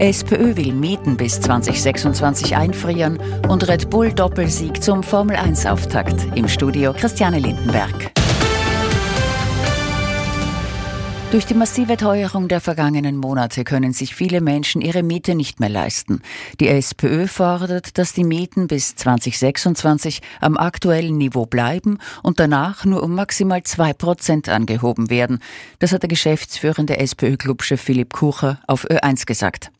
SPÖ will Mieten bis 2026 einfrieren und Red Bull Doppelsieg zum Formel 1 Auftakt. Im Studio Christiane Lindenberg. Durch die massive Teuerung der vergangenen Monate können sich viele Menschen ihre Miete nicht mehr leisten. Die SPÖ fordert, dass die Mieten bis 2026 am aktuellen Niveau bleiben und danach nur um maximal zwei Prozent angehoben werden. Das hat der geschäftsführende SPÖ-Clubchef Philipp Kucher auf Ö1 gesagt.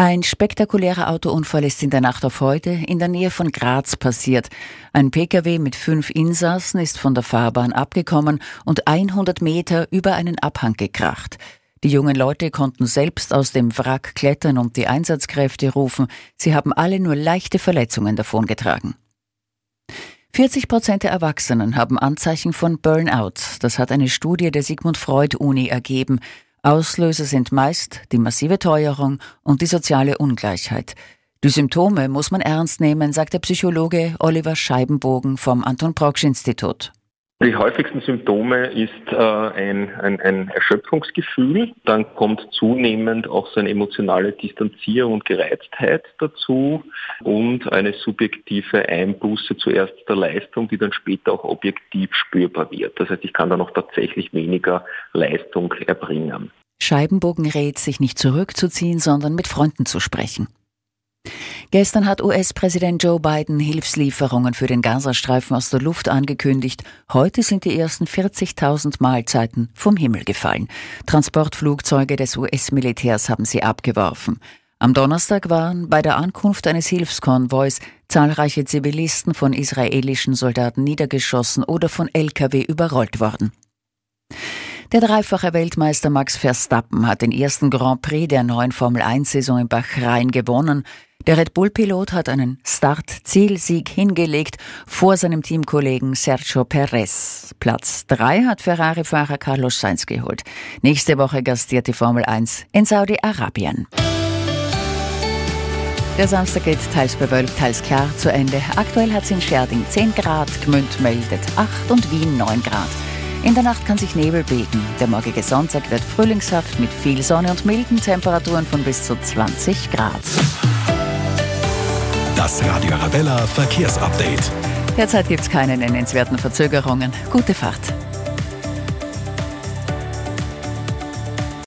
Ein spektakulärer Autounfall ist in der Nacht auf heute in der Nähe von Graz passiert. Ein Pkw mit fünf Insassen ist von der Fahrbahn abgekommen und 100 Meter über einen Abhang gekracht. Die jungen Leute konnten selbst aus dem Wrack klettern und die Einsatzkräfte rufen. Sie haben alle nur leichte Verletzungen davongetragen. 40 Prozent der Erwachsenen haben Anzeichen von Burnout. Das hat eine Studie der Sigmund Freud Uni ergeben. Auslöser sind meist die massive Teuerung und die soziale Ungleichheit. Die Symptome muss man ernst nehmen, sagt der Psychologe Oliver Scheibenbogen vom Anton Proksch Institut. Die häufigsten Symptome ist äh, ein, ein, ein Erschöpfungsgefühl, dann kommt zunehmend auch so eine emotionale Distanzierung und Gereiztheit dazu und eine subjektive Einbuße zuerst der Leistung, die dann später auch objektiv spürbar wird. Das heißt, ich kann dann auch tatsächlich weniger Leistung erbringen. Scheibenbogen rät, sich nicht zurückzuziehen, sondern mit Freunden zu sprechen. Gestern hat US-Präsident Joe Biden Hilfslieferungen für den Gazastreifen aus der Luft angekündigt. Heute sind die ersten 40.000 Mahlzeiten vom Himmel gefallen. Transportflugzeuge des US-Militärs haben sie abgeworfen. Am Donnerstag waren bei der Ankunft eines Hilfskonvois zahlreiche Zivilisten von israelischen Soldaten niedergeschossen oder von Lkw überrollt worden. Der dreifache Weltmeister Max Verstappen hat den ersten Grand Prix der neuen Formel 1-Saison in Bahrain gewonnen. Der Red Bull-Pilot hat einen Start-Zielsieg hingelegt vor seinem Teamkollegen Sergio Perez. Platz 3 hat Ferrari-Fahrer Carlos Sainz geholt. Nächste Woche gastiert die Formel 1 in Saudi-Arabien. Der Samstag geht teils bewölkt, teils klar zu Ende. Aktuell hat es in Scherding 10 Grad, Gmünd meldet 8 und Wien 9 Grad. In der Nacht kann sich Nebel bilden. Der morgige Sonntag wird frühlingshaft mit viel Sonne und milden Temperaturen von bis zu 20 Grad. Das Radio Arabella Verkehrsupdate. Derzeit gibt es keine nennenswerten Verzögerungen. Gute Fahrt.